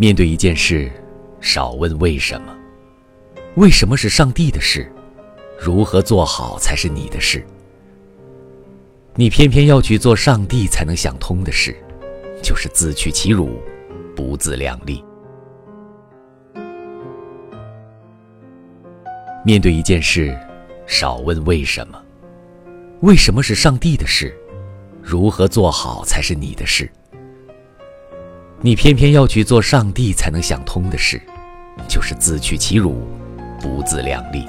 面对一件事，少问为什么。为什么是上帝的事？如何做好才是你的事？你偏偏要去做上帝才能想通的事，就是自取其辱，不自量力。面对一件事，少问为什么。为什么是上帝的事？如何做好才是你的事？你偏偏要去做上帝才能想通的事，就是自取其辱，不自量力。